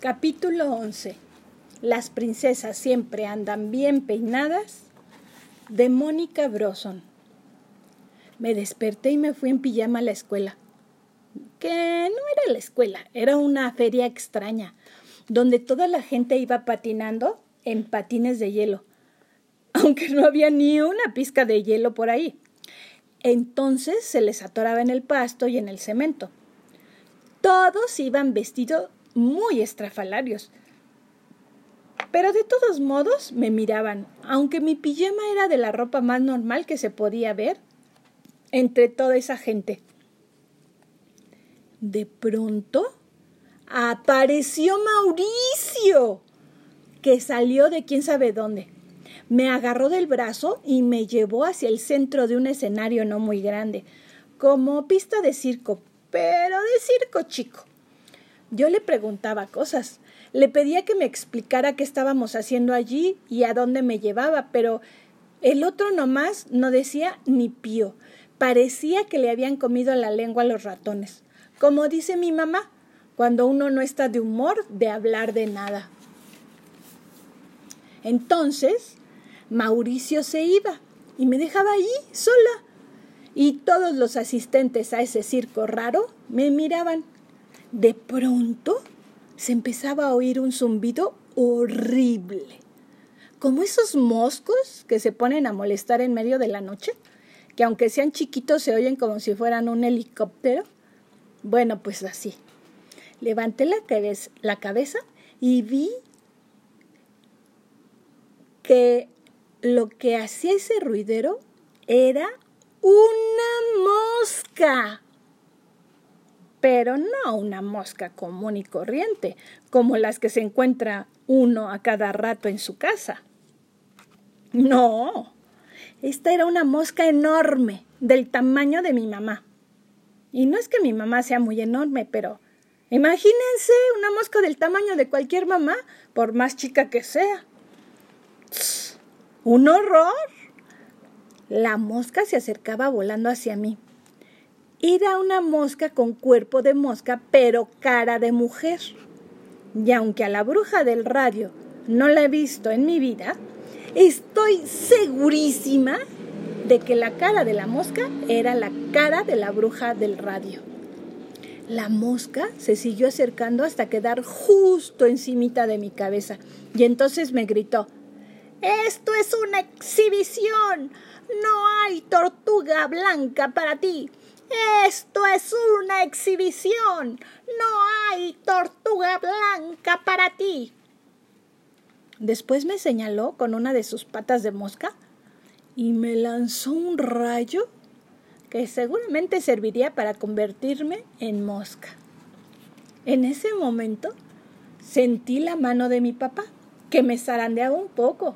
Capítulo 11. Las princesas siempre andan bien peinadas. De Mónica Broson. Me desperté y me fui en pijama a la escuela. Que no era la escuela, era una feria extraña, donde toda la gente iba patinando en patines de hielo, aunque no había ni una pizca de hielo por ahí. Entonces se les atoraba en el pasto y en el cemento. Todos iban vestidos muy estrafalarios. Pero de todos modos me miraban, aunque mi pijama era de la ropa más normal que se podía ver entre toda esa gente. De pronto apareció Mauricio, que salió de quién sabe dónde. Me agarró del brazo y me llevó hacia el centro de un escenario no muy grande, como pista de circo, pero de circo chico. Yo le preguntaba cosas, le pedía que me explicara qué estábamos haciendo allí y a dónde me llevaba, pero el otro nomás no decía ni pío. Parecía que le habían comido la lengua a los ratones. Como dice mi mamá, cuando uno no está de humor de hablar de nada. Entonces, Mauricio se iba y me dejaba allí sola. Y todos los asistentes a ese circo raro me miraban de pronto se empezaba a oír un zumbido horrible, como esos moscos que se ponen a molestar en medio de la noche, que aunque sean chiquitos se oyen como si fueran un helicóptero. Bueno, pues así. Levanté la cabeza, la cabeza y vi que lo que hacía ese ruidero era una mosca pero no una mosca común y corriente, como las que se encuentra uno a cada rato en su casa. No, esta era una mosca enorme, del tamaño de mi mamá. Y no es que mi mamá sea muy enorme, pero imagínense una mosca del tamaño de cualquier mamá, por más chica que sea. ¡Un horror! La mosca se acercaba volando hacia mí. Era una mosca con cuerpo de mosca, pero cara de mujer. Y aunque a la bruja del radio no la he visto en mi vida, estoy segurísima de que la cara de la mosca era la cara de la bruja del radio. La mosca se siguió acercando hasta quedar justo encimita de mi cabeza y entonces me gritó, Esto es una exhibición. No hay tortuga blanca para ti. Esto es una exhibición. No hay tortuga blanca para ti. Después me señaló con una de sus patas de mosca y me lanzó un rayo que seguramente serviría para convertirme en mosca. En ese momento sentí la mano de mi papá, que me zarandeaba un poco,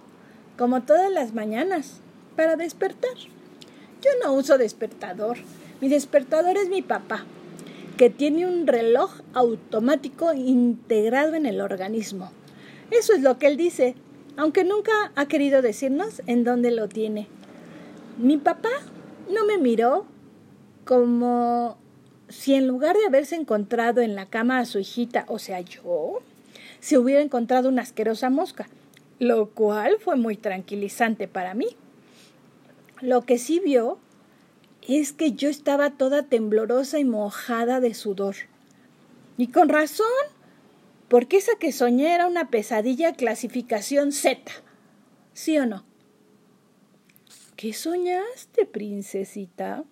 como todas las mañanas, para despertar. Yo no uso despertador, mi despertador es mi papá, que tiene un reloj automático integrado en el organismo. Eso es lo que él dice, aunque nunca ha querido decirnos en dónde lo tiene. Mi papá no me miró como si en lugar de haberse encontrado en la cama a su hijita, o sea, yo, se hubiera encontrado una asquerosa mosca, lo cual fue muy tranquilizante para mí. Lo que sí vio es que yo estaba toda temblorosa y mojada de sudor. Y con razón, porque esa que soñé era una pesadilla clasificación Z. ¿Sí o no? ¿Qué soñaste, princesita?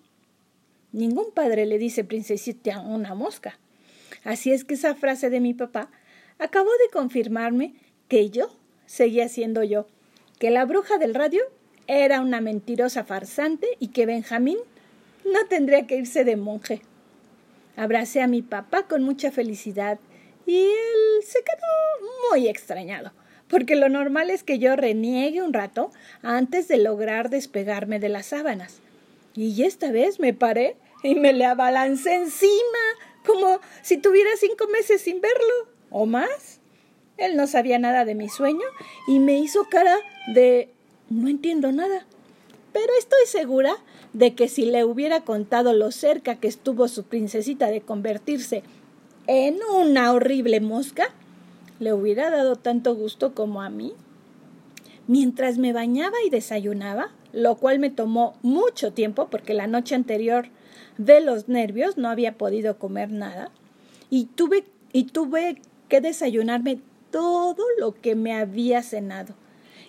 Ningún padre le dice princesita a una mosca. Así es que esa frase de mi papá acabó de confirmarme que yo seguía siendo yo, que la bruja del radio era una mentirosa farsante y que Benjamín no tendría que irse de monje. Abracé a mi papá con mucha felicidad y él se quedó muy extrañado, porque lo normal es que yo reniegue un rato antes de lograr despegarme de las sábanas. Y esta vez me paré y me le abalancé encima, como si tuviera cinco meses sin verlo, o más. Él no sabía nada de mi sueño y me hizo cara de no entiendo nada. Pero estoy segura de que si le hubiera contado lo cerca que estuvo su princesita de convertirse en una horrible mosca, le hubiera dado tanto gusto como a mí. Mientras me bañaba y desayunaba, lo cual me tomó mucho tiempo porque la noche anterior de los nervios no había podido comer nada y tuve, y tuve que desayunarme todo lo que me había cenado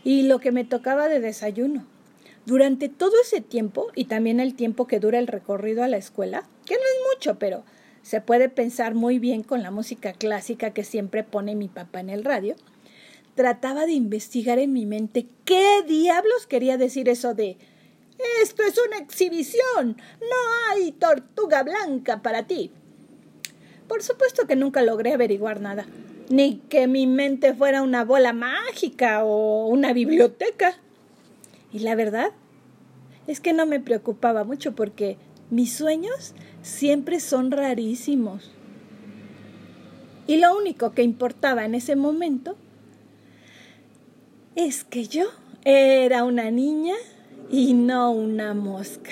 y lo que me tocaba de desayuno. Durante todo ese tiempo y también el tiempo que dura el recorrido a la escuela, que no es mucho, pero se puede pensar muy bien con la música clásica que siempre pone mi papá en el radio, trataba de investigar en mi mente qué diablos quería decir eso de esto es una exhibición, no hay tortuga blanca para ti. Por supuesto que nunca logré averiguar nada, ni que mi mente fuera una bola mágica o una biblioteca. Y la verdad es que no me preocupaba mucho porque mis sueños siempre son rarísimos. Y lo único que importaba en ese momento es que yo era una niña y no una mosca.